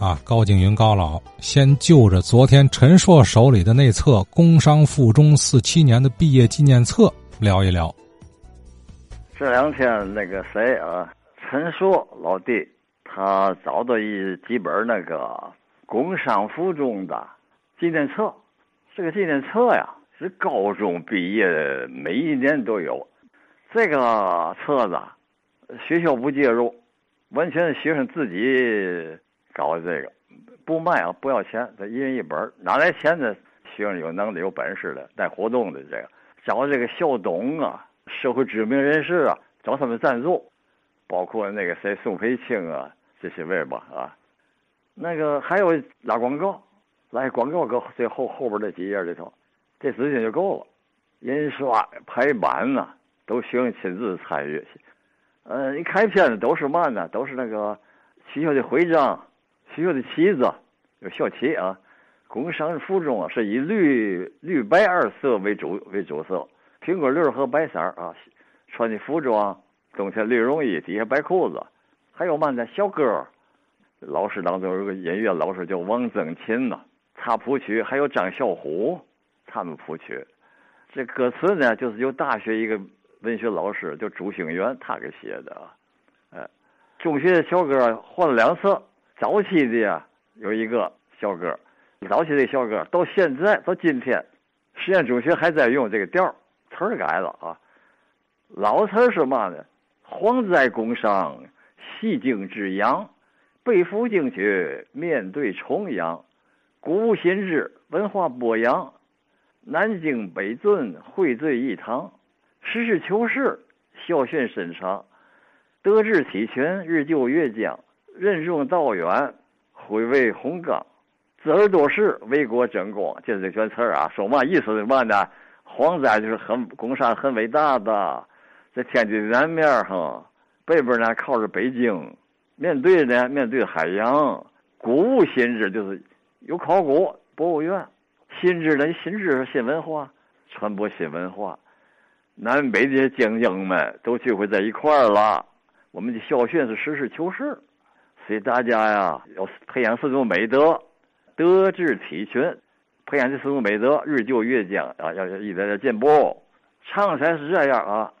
啊，高景云高老先就着昨天陈硕手里的那册《工商附中四七年的毕业纪念册》聊一聊。这两天那个谁啊，陈硕老弟，他找到一几本那个工商附中的纪念册。这个纪念册呀，是高中毕业每一年都有。这个册子学校不介入，完全是学生自己搞。这个不卖啊，不要钱，这一人一本。哪来钱呢？学生有能力、有本事的带活动的这个，找这个校董啊。社会知名人士啊，找他们赞助，包括那个谁宋培清啊这些位吧啊，那个还有拉广告，拉广告搁最后后边这几页里头，这资金就够了。印刷排版呢，都需要亲自参与。呃，一开片子都是嘛呢？都是那个学校的徽章、学校的旗子，有校旗啊。工商附中啊，是以绿绿白二色为主为主色。苹果绿和白色啊，穿的服装，冬天绿绒衣，底下白裤子，还有嘛呢？小歌，老师当中有个音乐老师叫王增琴呐，他谱曲，还有张小虎，他们谱曲。这歌词呢，就是由大学一个文学老师叫朱兴元他给写的啊。哎，中学的小歌换了两次，早期的呀有一个校歌，早期的小歌到现在到今天，实验中学还在用这个调词儿改了啊，老词儿是嘛呢？蝗灾工商，西京之阳，背负进去，面对重阳，鼓舞心智，文化播扬，南京北尊汇聚一堂，实事求是，校训深长，德智体全，日就月将，任重道远，恢为宏纲，自而多事，为国争光。就是这全词儿啊，说嘛意思是嘛呢？黄灾就是很工商很伟大的，在天津南面哈，北边呢靠着北京，面对呢面对海洋，鼓舞心知就是有考古博物院，心知呢心知是新文化，传播新文化，南北这些精英们都聚会在一块儿了。我们的校训是实事求是，所以大家呀要培养四种美德，德智体群。培养这四种美德，日就月将啊，要要一点点进步。唱才是这样啊。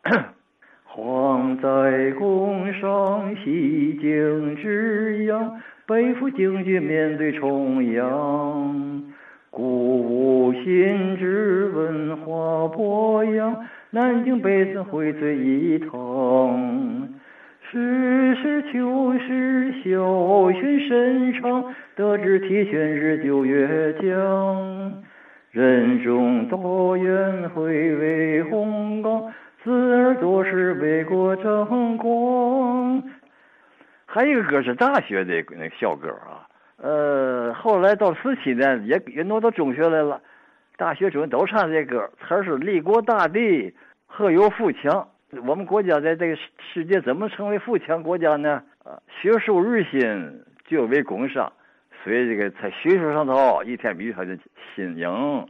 蝗在宫上，西京之阳，背负京剧面对重阳，鼓舞心智，文化播扬，南京北尊荟萃一堂。实事求是，孝训深长，德智体群日久月将，任重道远，恢为宏光，子儿多事为国争光。还有一个歌是大学的那个校歌啊，呃，后来到四七年也也挪到中学来了，大学中都唱这歌，词是立国大帝，何有富强。我们国家在这个世界怎么成为富强国家呢？啊，学术日新，就为工商，所以这个在学术上头一天比一天的新颖，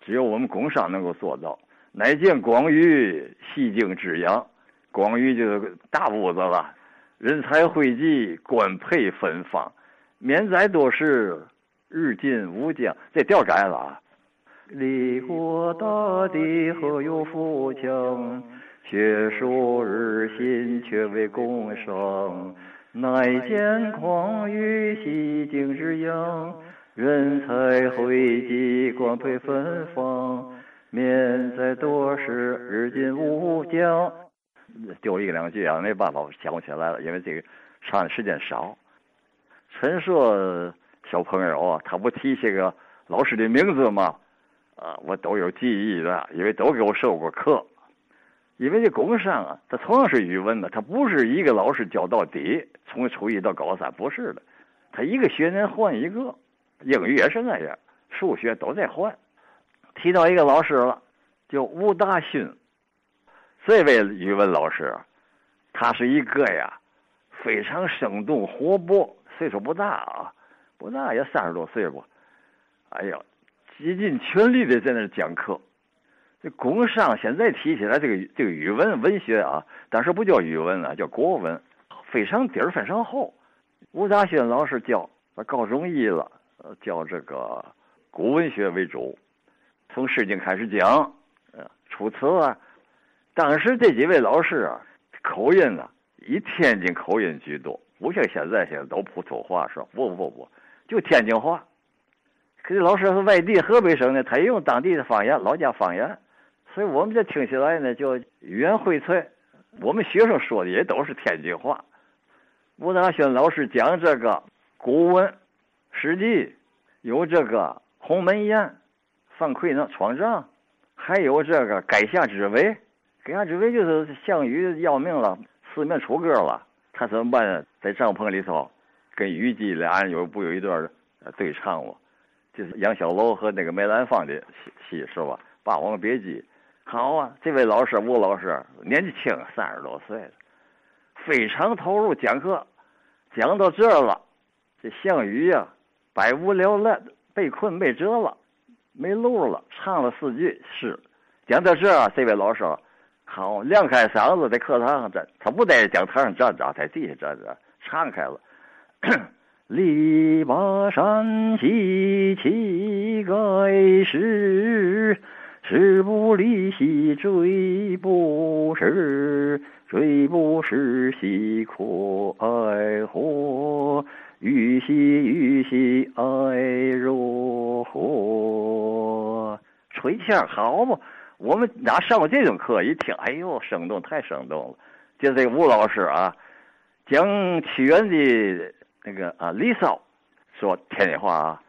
只有我们工商能够做到。乃见广域，西京之阳，广域就是大屋子了，人才汇集，官配芬芳，免灾多事，日进武将。这调改了啊，立国大地何有富强？学术日新，却为工商。乃见况于西京之阳，人才汇集，光配芬芳。免灾多事，日进无将。丢一两句啊，没办法，我想不起来了，因为这个唱的时间少。陈硕小朋友啊，他不提些个老师的名字吗？啊，我都有记忆的，因为都给我授过课。因为这工商啊，它同样是语文的，它不是一个老师教到底，从初一到高三不是的，他一个学年换一个，英语也是那样，数学都在换。提到一个老师了，叫吴大勋，这位语文老师，他是一个呀，非常生动活泼，岁数不大啊，不大也三十多岁吧，哎呀，竭尽全力的在那讲课。这工商现在提起来，这个这个语文文学啊，当时不叫语文啊，叫国文，非常底儿非常厚。吴大勋老师教，高中一了，教这个古文学为主，从《诗经》开始讲，呃，《楚辞》啊。当时这几位老师啊，口音啊，以天津口音居多，不像现在现在都普通话说，不不不，就天津话。可是老师是外地河北省的，他也用当地的方言，老家方言，所以我们这听起来呢，就语言荟萃。我们学生说的也都是天津话。吴大轩老师讲这个古文《史记》，有这个鸿门宴、范奎呢闯帐，还有这个垓下之围。垓下之围就是项羽要命了，四面楚歌了，他怎么办呢？在帐篷里头跟虞姬俩人有不有一段对唱吗？就是杨小楼和那个梅兰芳的戏戏是吧？《霸王别姬》。好啊，这位老师吴老师年纪轻，三十多岁了，非常投入讲课。讲到这儿了，这项羽呀，百无聊赖，被困被折了，没路了，唱了四句诗。讲到这儿，这位老师好亮开嗓子，在课堂上站，他不在讲台上站着，在地下站着，唱开了。篱笆山兮气盖世。时不利兮骓不逝，骓不逝兮可哀何？予兮予兮哀如何？吹腔好嘛？我们哪上过这种课？一听，哎呦，生动，太生动了！就这吴老师啊，讲屈原的那个啊《离骚》，说天津话啊，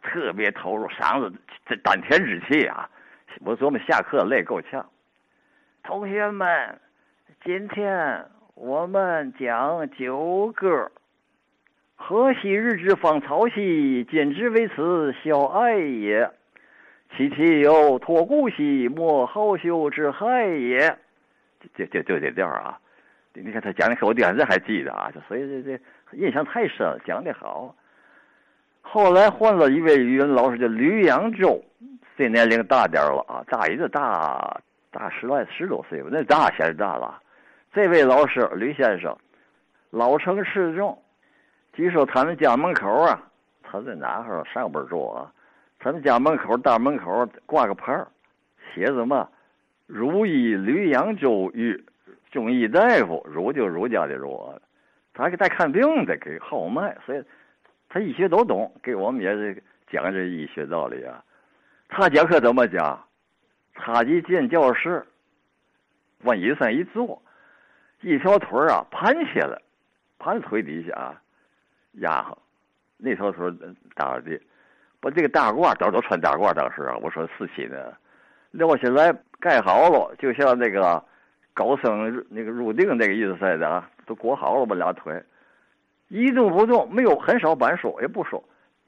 特别投入，嗓子这丹田之气啊。我琢磨下课累够呛。同学们，今天我们讲九歌。何昔日之芳草兮，今之为此小爱也。其其有托孤兮，莫好修之害也。这这就这调啊！你看他讲的课，我到现在还记得啊。所以这这印象太深，讲的好。后来换了一位语文老师，叫吕扬洲。这年龄大点了啊，大也就大大十来十多岁吧，那大显大了。这位老师吕先生，老成持重。据说他们家门口啊，他在哪哈上边住啊？他们家门口大门口挂个牌写着嘛：“汝医吕扬州与中医大夫，汝就儒家的儒，他给在看病的，给号脉，所以他医学都懂，给我们也是讲这医学道理啊。他讲课怎么讲？他一进教室，往椅子上一坐，一条腿啊盘起来，盘腿底下啊压上，那条腿搭着地，把这个大褂都都穿大褂当时啊，我说四七呢，撂下来盖好了，就像那个高僧那个入定那个意思似的啊，都裹好了吧俩腿，一动不动，没有很少板书也不说，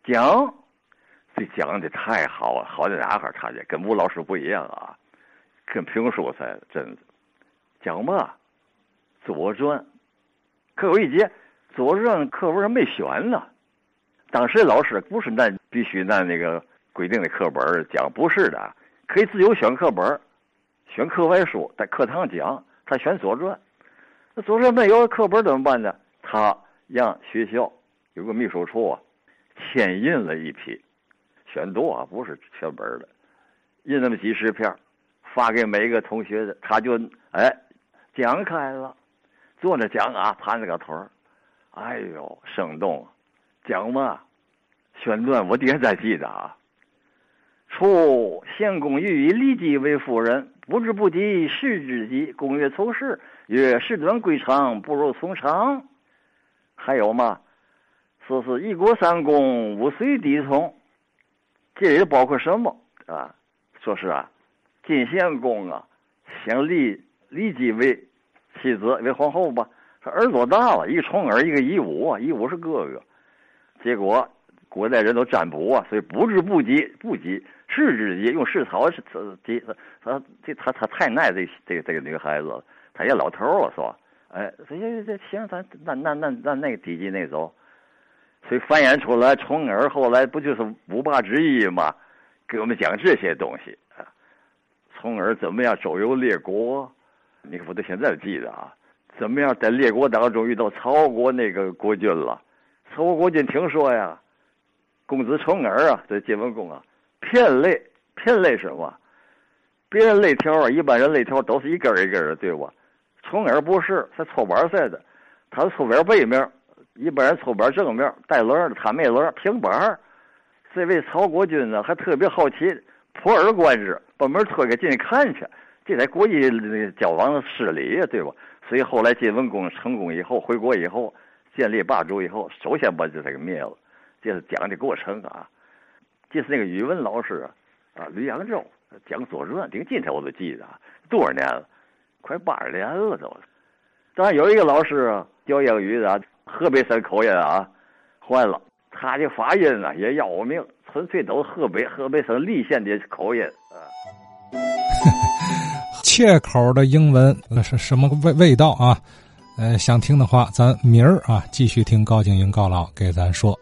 讲。这讲的太好了，好在哪哈？他这跟吴老师不一样啊，跟评书似的，真。讲嘛，《左传》课有一节，《左传》课文上没选呢。当时老师不是按必须按那个规定的课本讲，不是的，可以自由选课本，选课外书，在课堂讲。他选《左传》，那《左传》没有课本怎么办呢？他让学校有个秘书处啊，签印了一批。选读啊，不是全本的，印那么几十片，发给每一个同学的，他就哎讲开了，坐着讲啊，盘着个腿儿，哎呦生动，讲嘛，选段我底下在记得啊。初，献公欲以骊姬为夫人，不知不及世之急，公曰：“从事。”曰：“事短归长，不如从长。”还有嘛？说是一国三公，五岁敌从。这里包括什么啊？说是啊，晋献公啊，想立骊姬为妻子为皇后吧。他儿多大了？一个重耳，一个夷吾，夷吾是哥哥。结果古代人都占卜啊，所以不知不及不及是之及，用世草是这他这他他太耐这这个这个女孩子了，他也老头了是吧？哎，这这这行，咱那那那那那个低级那走。所以繁衍出来，重耳后来不就是五霸之一吗？给我们讲这些东西啊。重耳怎么样周游列国？你看我到现在记得啊。怎么样在列国当中遇到曹国那个国君了？曹国国君听说呀，公子重耳啊，在晋文公啊，偏肋偏肋什么？别人肋条啊，一般人肋条都是一根一根的，对吧？重耳不是，他抽板似的，他是抽板背面，一般人抽板正面带轮的，他没轮平板这位曹国军呢，还特别好奇，破耳观之，把门推开进去看去，这在国际交往失礼呀，对吧？所以后来晋文公成功以后，回国以后，建立霸主以后，首先把这个灭了，这是讲的过程啊。这是那个语文老师啊，啊吕扬州讲《左传》，顶今天我都记得，多少年了，快八十年了都。当然有一个老师啊，教英语的，河北省口音啊，换了。他的发音啊也要命，纯粹都是河北河北省蠡县的口音啊。切口的英文那是什么味味道啊？呃，想听的话，咱明儿啊继续听高静英高老给咱说。